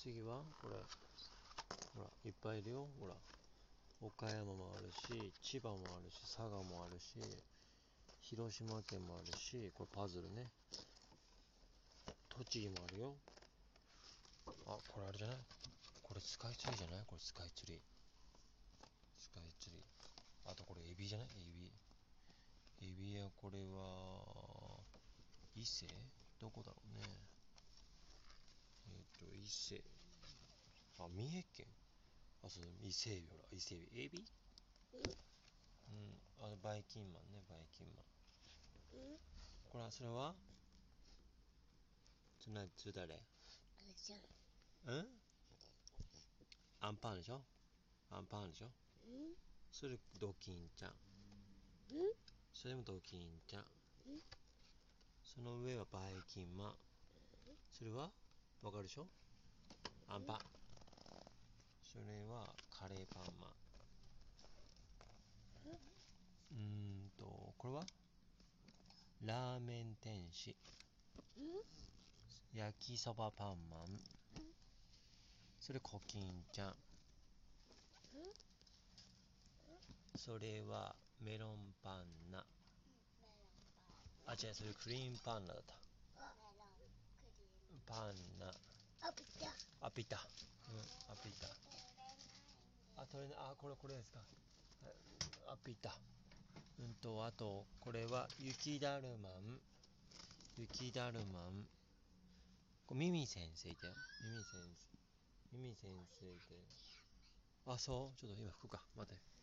次はこれほらいっぱいいるよ。ほら岡山もあるし千葉もあるし佐賀もあるし広島県もあるしこれパズルね。栃木もあるよ。あこれあれじゃない？これスカイツリーじゃない？これスカイツリー。スカイツリー。あとこれエビじゃない？エビ。エビやこれは伊勢？どこだろうね。えっ、と伊勢。あ三重県。あそう伊勢エビほら。伊勢エビエビうん。あバイキンマンね。バイキンマンこれはそれは？それなそれ誰？あれじゃん。うん？アンパンでしょ？アンパンでしょ？うん。それドキンちゃん。それもドキンちゃん。その上はバイキンマンそれは？わかるでしょ？アンパンそれはカレーパンマン。うーんとこれは？ラーメン天使。焼きそばパンマン。それコキンちゃん。それはメロンパンナ。あ違うそれクリームパンナだった。パンナ。あピタ。あピタ取れない。あこれこれですか。アップいった。うんとあとこれは雪だるまん。雪だるまん。これミミ先生いたよ。ミミ先生。ミミ先生いてあそう。ちょっと今吹くか。待って。